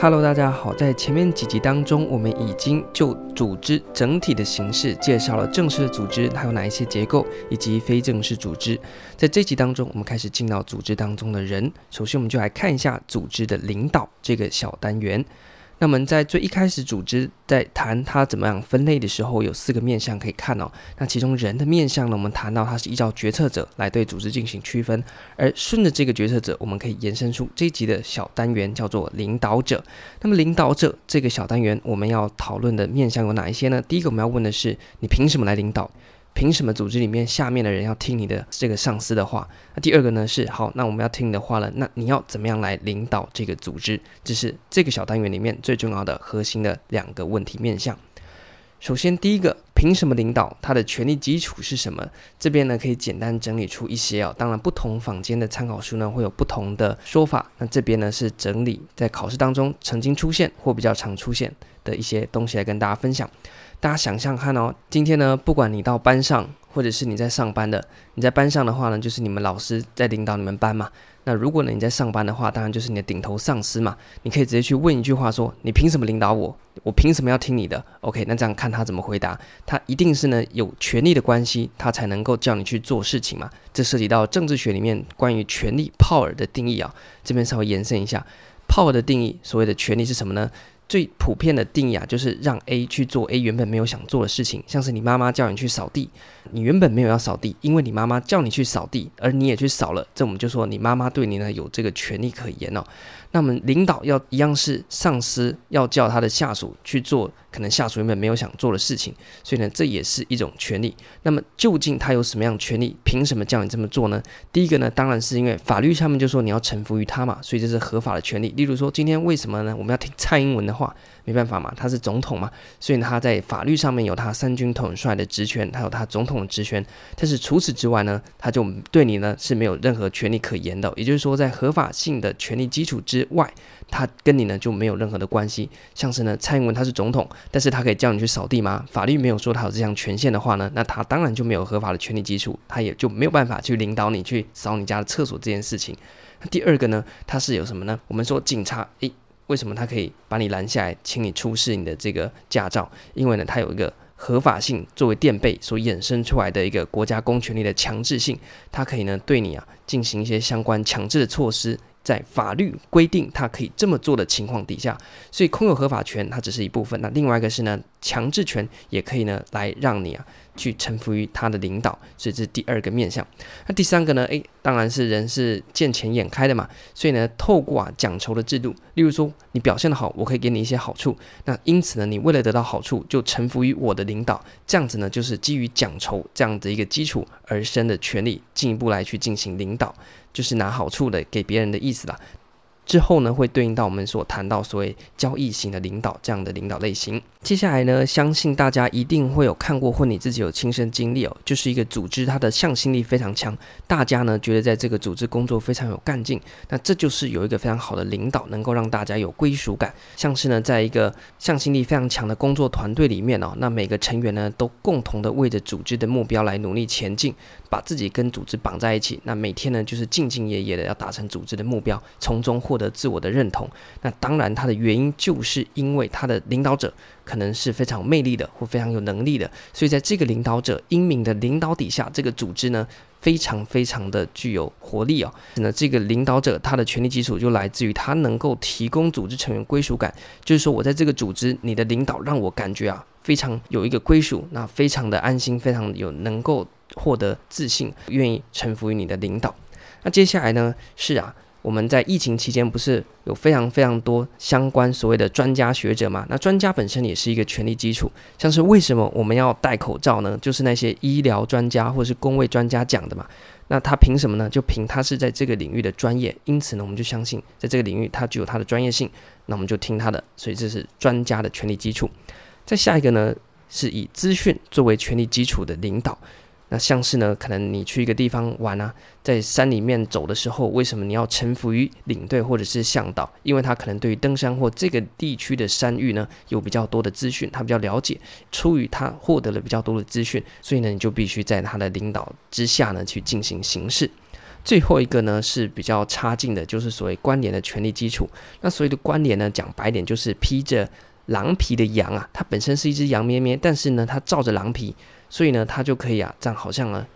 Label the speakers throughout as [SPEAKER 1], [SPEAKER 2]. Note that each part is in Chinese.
[SPEAKER 1] Hello，大家好。在前面几集当中，我们已经就组织整体的形式介绍了正式的组织它有哪一些结构，以及非正式组织。在这集当中，我们开始进到组织当中的人。首先，我们就来看一下组织的领导这个小单元。那么在最一开始，组织在谈它怎么样分类的时候，有四个面向可以看哦。那其中人的面向呢，我们谈到它是依照决策者来对组织进行区分，而顺着这个决策者，我们可以延伸出这一集的小单元叫做领导者。那么领导者这个小单元，我们要讨论的面向有哪一些呢？第一个我们要问的是，你凭什么来领导？凭什么组织里面下面的人要听你的这个上司的话？那第二个呢是好，那我们要听你的话了，那你要怎么样来领导这个组织？这是这个小单元里面最重要的核心的两个问题面向。首先，第一个，凭什么领导？他的权力基础是什么？这边呢可以简单整理出一些、哦，当然不同坊间的参考书呢会有不同的说法。那这边呢是整理在考试当中曾经出现或比较常出现的一些东西来跟大家分享。大家想象看哦，今天呢，不管你到班上，或者是你在上班的，你在班上的话呢，就是你们老师在领导你们班嘛。那如果呢你在上班的话，当然就是你的顶头上司嘛。你可以直接去问一句话说：“你凭什么领导我？我凭什么要听你的？”OK，那这样看他怎么回答。他一定是呢有权力的关系，他才能够叫你去做事情嘛。这涉及到政治学里面关于权力 （power） 的定义啊。这边稍微延伸一下，power 的定义，所谓的权力是什么呢？最普遍的定义啊，就是让 A 去做 A 原本没有想做的事情，像是你妈妈叫你去扫地，你原本没有要扫地，因为你妈妈叫你去扫地，而你也去扫了，这我们就说你妈妈对你呢有这个权利可言哦。那么领导要一样是上司要叫他的下属去做可能下属原本没有想做的事情，所以呢这也是一种权利。那么究竟他有什么样的权利？凭什么叫你这么做呢？第一个呢，当然是因为法律上面就说你要臣服于他嘛，所以这是合法的权利。例如说今天为什么呢？我们要听蔡英文的话，没办法嘛，他是总统嘛，所以他在法律上面有他三军统帅的职权，还有他总统的职权。但是除此之外呢，他就对你呢是没有任何权利可言的。也就是说，在合法性的权利基础之之外，他跟你呢就没有任何的关系。像是呢，蔡英文他是总统，但是他可以叫你去扫地吗？法律没有说他有这项权限的话呢，那他当然就没有合法的权利基础，他也就没有办法去领导你去扫你家的厕所这件事情。那第二个呢，他是有什么呢？我们说警察，诶，为什么他可以把你拦下来，请你出示你的这个驾照？因为呢，他有一个合法性作为垫背所衍生出来的一个国家公权力的强制性，他可以呢对你啊进行一些相关强制的措施。在法律规定他可以这么做的情况底下，所以空有合法权，它只是一部分。那另外一个是呢，强制权也可以呢来让你啊去臣服于他的领导，所以这是第二个面向。那第三个呢？诶，当然是人是见钱眼开的嘛，所以呢，透过啊奖酬的制度，例如说你表现得好，我可以给你一些好处。那因此呢，你为了得到好处，就臣服于我的领导，这样子呢，就是基于奖酬这样的一个基础而生的权利，进一步来去进行领导。就是拿好处的给别人的意思啦。之后呢，会对应到我们所谈到所谓交易型的领导这样的领导类型。接下来呢，相信大家一定会有看过或你自己有亲身经历哦，就是一个组织它的向心力非常强，大家呢觉得在这个组织工作非常有干劲，那这就是有一个非常好的领导能够让大家有归属感。像是呢，在一个向心力非常强的工作团队里面哦，那每个成员呢都共同的为着组织的目标来努力前进，把自己跟组织绑在一起，那每天呢就是兢兢业业的要达成组织的目标，从中获得自我的认同，那当然，他的原因就是因为他的领导者可能是非常有魅力的或非常有能力的，所以在这个领导者英明的领导底下，这个组织呢非常非常的具有活力哦。那这个领导者他的权力基础就来自于他能够提供组织成员归属感，就是说我在这个组织，你的领导让我感觉啊非常有一个归属，那非常的安心，非常有能够获得自信，愿意臣服于你的领导。那接下来呢是啊。我们在疫情期间不是有非常非常多相关所谓的专家学者嘛？那专家本身也是一个权力基础，像是为什么我们要戴口罩呢？就是那些医疗专家或是公卫专家讲的嘛。那他凭什么呢？就凭他是在这个领域的专业，因此呢，我们就相信在这个领域他具有他的专业性，那我们就听他的。所以这是专家的权力基础。再下一个呢，是以资讯作为权力基础的领导。那像是呢，可能你去一个地方玩啊，在山里面走的时候，为什么你要臣服于领队或者是向导？因为他可能对于登山或这个地区的山域呢，有比较多的资讯，他比较了解，出于他获得了比较多的资讯，所以呢，你就必须在他的领导之下呢去进行行事。最后一个呢是比较差劲的，就是所谓关联的权力基础。那所谓的关联呢，讲白点就是披着狼皮的羊啊，它本身是一只羊咩咩，但是呢，它罩着狼皮，所以呢，他就可以啊，这样好像呢。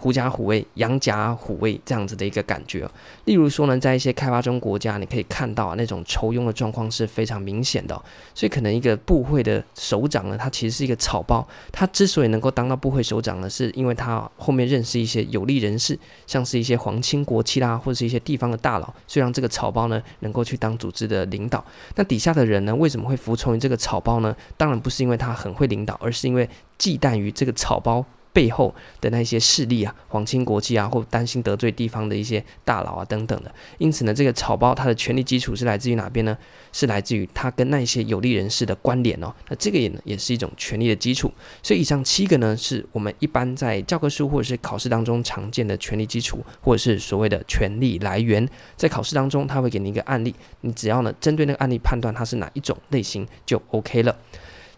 [SPEAKER 1] 狐假虎威、羊假虎威这样子的一个感觉。例如说呢，在一些开发中国家，你可以看到啊，那种酬庸的状况是非常明显的。所以，可能一个部会的首长呢，他其实是一个草包。他之所以能够当到部会首长呢，是因为他后面认识一些有利人士，像是一些皇亲国戚啦，或者是一些地方的大佬，所以让这个草包呢能够去当组织的领导。那底下的人呢，为什么会服从于这个草包呢？当然不是因为他很会领导，而是因为忌惮于这个草包。背后的那些势力啊，皇亲国戚啊，或担心得罪地方的一些大佬啊等等的，因此呢，这个草包它的权力基础是来自于哪边呢？是来自于它跟那些有利人士的关联哦。那这个也呢，也是一种权力的基础。所以以上七个呢，是我们一般在教科书或者是考试当中常见的权力基础，或者是所谓的权力来源。在考试当中，他会给你一个案例，你只要呢针对那个案例判断它是哪一种类型就 OK 了。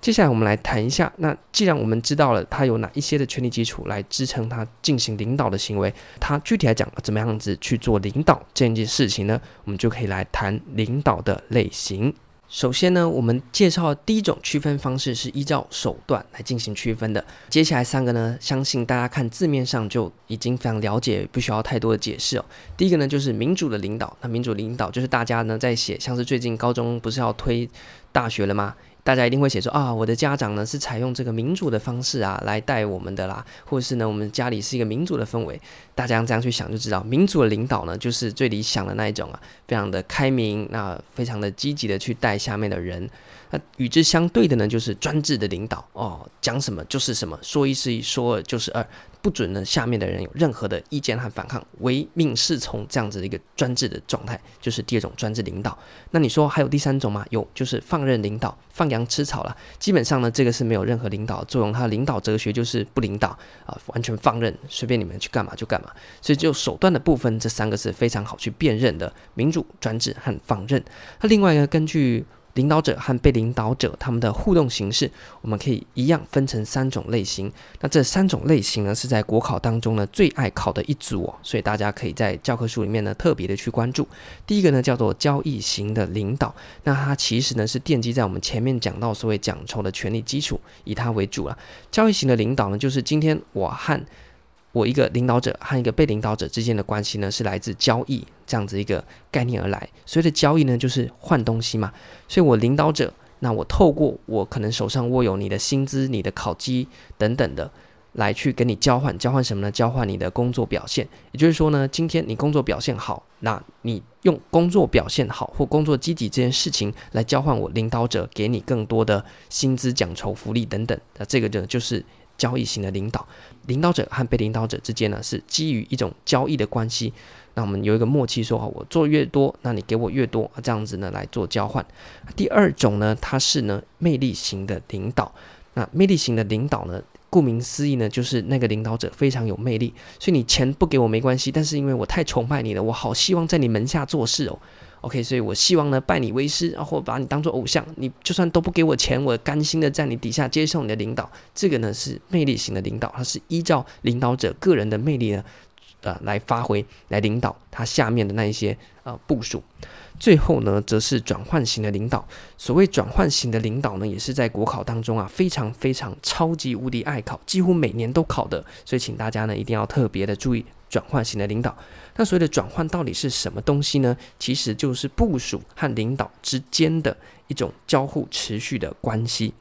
[SPEAKER 1] 接下来我们来谈一下，那既然我们知道了他有哪一些的权力基础来支撑他进行领导的行为，他具体来讲怎么样子去做领导这件事情呢？我们就可以来谈领导的类型。首先呢，我们介绍第一种区分方式是依照手段来进行区分的。接下来三个呢，相信大家看字面上就已经非常了解，不需要太多的解释哦。第一个呢，就是民主的领导。那民主领导就是大家呢在写，像是最近高中不是要推大学了吗？大家一定会写说啊，我的家长呢是采用这个民主的方式啊来带我们的啦，或者是呢我们家里是一个民主的氛围。大家这样去想就知道，民主的领导呢就是最理想的那一种啊，非常的开明，那非常的积极的去带下面的人。那与之相对的呢，就是专制的领导哦，讲什么就是什么，说一是一，说二就是二。不准呢，下面的人有任何的意见和反抗，唯命是从，这样子的一个专制的状态，就是第二种专制领导。那你说还有第三种吗？有，就是放任领导，放羊吃草了。基本上呢，这个是没有任何领导作用，它的领导哲学就是不领导啊，完全放任，随便你们去干嘛就干嘛。所以就手段的部分，这三个是非常好去辨认的：民主、专制和放任。那另外呢，根据领导者和被领导者他们的互动形式，我们可以一样分成三种类型。那这三种类型呢，是在国考当中呢最爱考的一组哦，所以大家可以在教科书里面呢特别的去关注。第一个呢叫做交易型的领导，那它其实呢是奠基在我们前面讲到所谓讲酬的权力基础，以它为主了。交易型的领导呢，就是今天我和我一个领导者和一个被领导者之间的关系呢，是来自交易这样子一个概念而来。所谓的交易呢，就是换东西嘛。所以我领导者，那我透过我可能手上握有你的薪资、你的考绩等等的，来去跟你交换，交换什么呢？交换你的工作表现。也就是说呢，今天你工作表现好，那你用工作表现好或工作积极这件事情来交换我领导者给你更多的薪资、奖酬、福利等等。那这个呢，就是。交易型的领导，领导者和被领导者之间呢，是基于一种交易的关系。那我们有一个默契说，说我做越多，那你给我越多，这样子呢来做交换。第二种呢，它是呢魅力型的领导。那魅力型的领导呢，顾名思义呢，就是那个领导者非常有魅力，所以你钱不给我没关系，但是因为我太崇拜你了，我好希望在你门下做事哦。OK，所以我希望呢拜你为师，然后把你当做偶像。你就算都不给我钱，我甘心的在你底下接受你的领导。这个呢是魅力型的领导，他是依照领导者个人的魅力呢，呃来发挥来领导他下面的那一些呃部署。最后呢，则是转换型的领导。所谓转换型的领导呢，也是在国考当中啊非常非常超级无敌爱考，几乎每年都考的。所以请大家呢一定要特别的注意。转换型的领导，那所谓的转换到底是什么东西呢？其实就是部署和领导之间的一种交互持续的关系。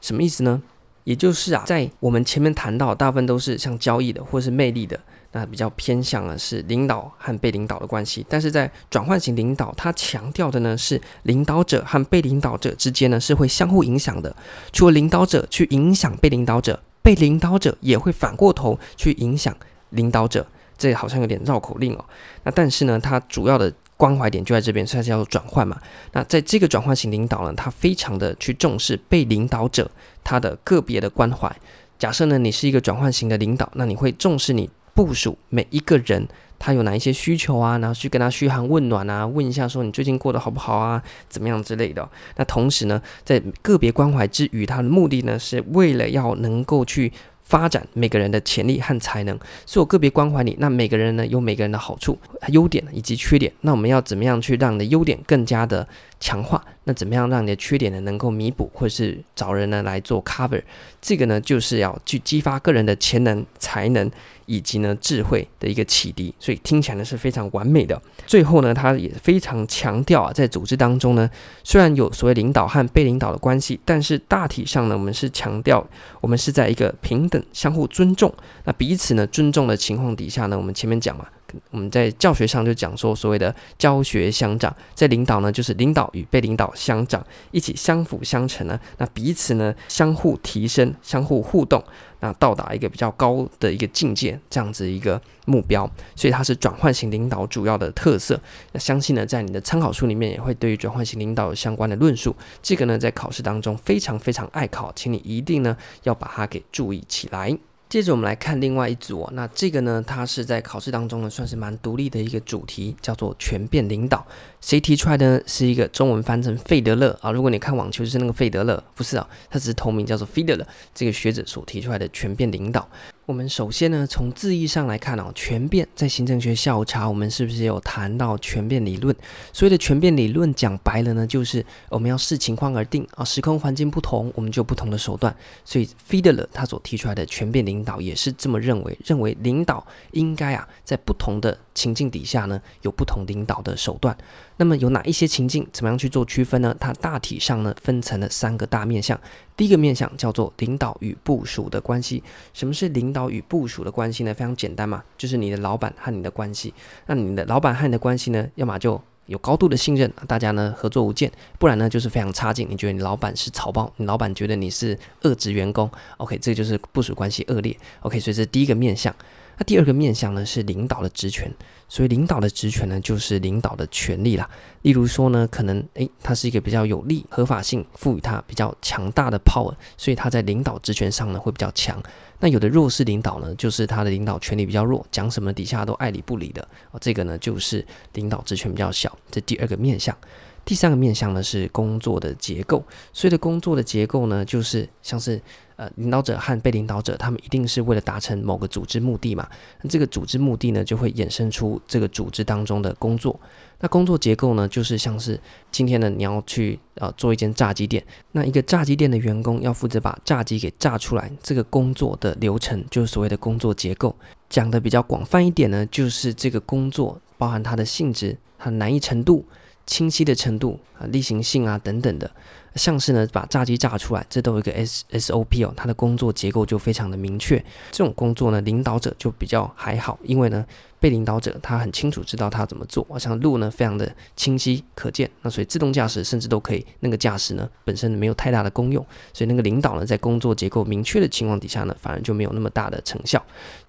[SPEAKER 1] 什么意思呢？也就是啊，在我们前面谈到，大部分都是像交易的或是魅力的，那比较偏向的是领导和被领导的关系。但是在转换型领导，它强调的呢是领导者和被领导者之间呢是会相互影响的。除了领导者去影响被领导者，被领导者也会反过头去影响领导者。这好像有点绕口令哦，那但是呢，它主要的关怀点就在这边，所以它叫做转换嘛。那在这个转换型领导呢，他非常的去重视被领导者他的个别的关怀。假设呢，你是一个转换型的领导，那你会重视你部署每一个人。他有哪一些需求啊？然后去跟他嘘寒问暖啊，问一下说你最近过得好不好啊？怎么样之类的。那同时呢，在个别关怀之余，他的目的呢是为了要能够去发展每个人的潜力和才能，所以我个别关怀你。那每个人呢，有每个人的好处、优点以及缺点。那我们要怎么样去让你的优点更加的强化？那怎么样让你的缺点呢能够弥补，或者是找人呢来做 cover？这个呢，就是要去激发个人的潜能、才能。以及呢，智慧的一个启迪，所以听起来呢是非常完美的。最后呢，他也非常强调啊，在组织当中呢，虽然有所谓领导和被领导的关系，但是大体上呢，我们是强调我们是在一个平等、相互尊重，那彼此呢尊重的情况底下呢，我们前面讲嘛。我们在教学上就讲说，所谓的教学相长，在领导呢，就是领导与被领导相长，一起相辅相成呢，那彼此呢相互提升、相互互动，那到达一个比较高的一个境界，这样子一个目标。所以它是转换型领导主要的特色。那相信呢，在你的参考书里面也会对于转换型领导有相关的论述。这个呢，在考试当中非常非常爱考，请你一定呢要把它给注意起来。接着我们来看另外一组哦，那这个呢，它是在考试当中呢，算是蛮独立的一个主题，叫做全变领导。谁提出来的呢？是一个中文翻成费德勒啊。如果你看网球，就是那个费德勒，不是啊，他只是同名叫做费德勒。这个学者所提出来的权变领导。我们首先呢，从字义上来看哦，权变在行政学下午茶，我们是不是有谈到权变理论？所谓的权变理论讲白了呢，就是我们要视情况而定啊，时空环境不同，我们就不同的手段。所以费德勒他所提出来的权变领导也是这么认为，认为领导应该啊，在不同的情境底下呢，有不同领导的手段。那么有哪一些情境，怎么样去做区分呢？它大体上呢，分成了三个大面向。第一个面向叫做领导与部署的关系。什么是领导与部署的关系呢？非常简单嘛，就是你的老板和你的关系。那你的老板和你的关系呢，要么就有高度的信任，大家呢合作无间；不然呢就是非常差劲，你觉得你老板是草包，你老板觉得你是恶职员工。OK，这就是部署关系恶劣。OK，所以这是第一个面向。那第二个面向呢，是领导的职权。所以领导的职权呢，就是领导的权利啦。例如说呢，可能诶，他是一个比较有利、合法性赋予他比较强大的 power，所以他在领导职权上呢会比较强。那有的弱势领导呢，就是他的领导权力比较弱，讲什么底下都爱理不理的。哦，这个呢就是领导职权比较小。这第二个面向。第三个面向呢是工作的结构。所以的工作的结构呢，就是像是。呃，领导者和被领导者，他们一定是为了达成某个组织目的嘛？那这个组织目的呢，就会衍生出这个组织当中的工作。那工作结构呢，就是像是今天呢，你要去呃做一间炸鸡店，那一个炸鸡店的员工要负责把炸鸡给炸出来，这个工作的流程就是所谓的工作结构。讲的比较广泛一点呢，就是这个工作包含它的性质、它难易程度、清晰的程度啊、例行性啊等等的。像是呢，把炸鸡炸出来，这都有一个 S S O P 哦，它的工作结构就非常的明确。这种工作呢，领导者就比较还好，因为呢，被领导者他很清楚知道他怎么做，好像路呢非常的清晰可见，那所以自动驾驶甚至都可以，那个驾驶呢本身没有太大的功用，所以那个领导呢在工作结构明确的情况底下呢，反而就没有那么大的成效。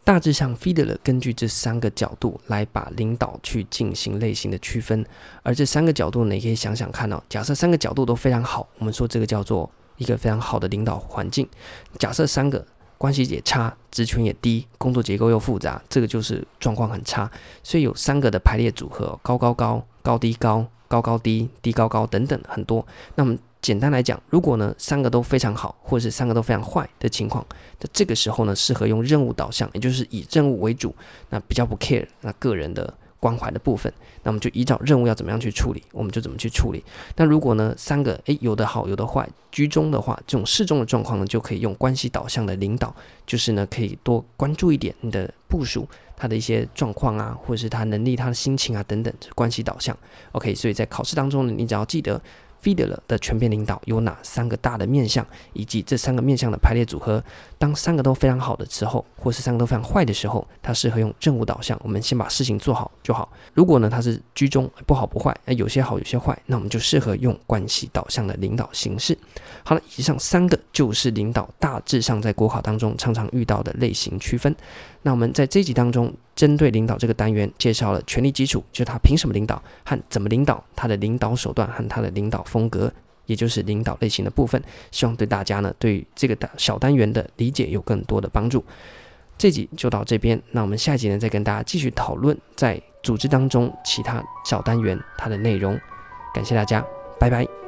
[SPEAKER 1] 大致上费德勒根据这三个角度来把领导去进行类型的区分，而这三个角度呢，你可以想想看哦，假设三个角度都非常好，我们说这个叫做一个非常好的领导环境。假设三个。关系也差，职权也低，工作结构又复杂，这个就是状况很差。所以有三个的排列组合：高高高、高低高、高高低、低高高等等很多。那么简单来讲，如果呢三个都非常好，或者是三个都非常坏的情况，那这个时候呢适合用任务导向，也就是以任务为主，那比较不 care 那个人的。关怀的部分，那我们就依照任务要怎么样去处理，我们就怎么去处理。那如果呢，三个诶有的好有的坏居中的话，这种适中的状况呢，就可以用关系导向的领导，就是呢可以多关注一点你的部署他的一些状况啊，或者是他能力、他的心情啊等等，关系导向。OK，所以在考试当中呢，你只要记得。Feeder 的全变领导有哪三个大的面向，以及这三个面向的排列组合。当三个都非常好的时候，或是三个都非常坏的时候，它适合用任务导向。我们先把事情做好就好。如果呢，它是居中，不好不坏，有些好有些坏，那我们就适合用关系导向的领导形式。好了，以上三个就是领导大致上在国考当中常常遇到的类型区分。那我们在这集当中，针对领导这个单元，介绍了权力基础，就是他凭什么领导和怎么领导，他的领导手段和他的领导风格，也就是领导类型的部分。希望对大家呢，对这个小单元的理解有更多的帮助。这集就到这边，那我们下一集呢，再跟大家继续讨论在组织当中其他小单元它的内容。感谢大家，拜拜。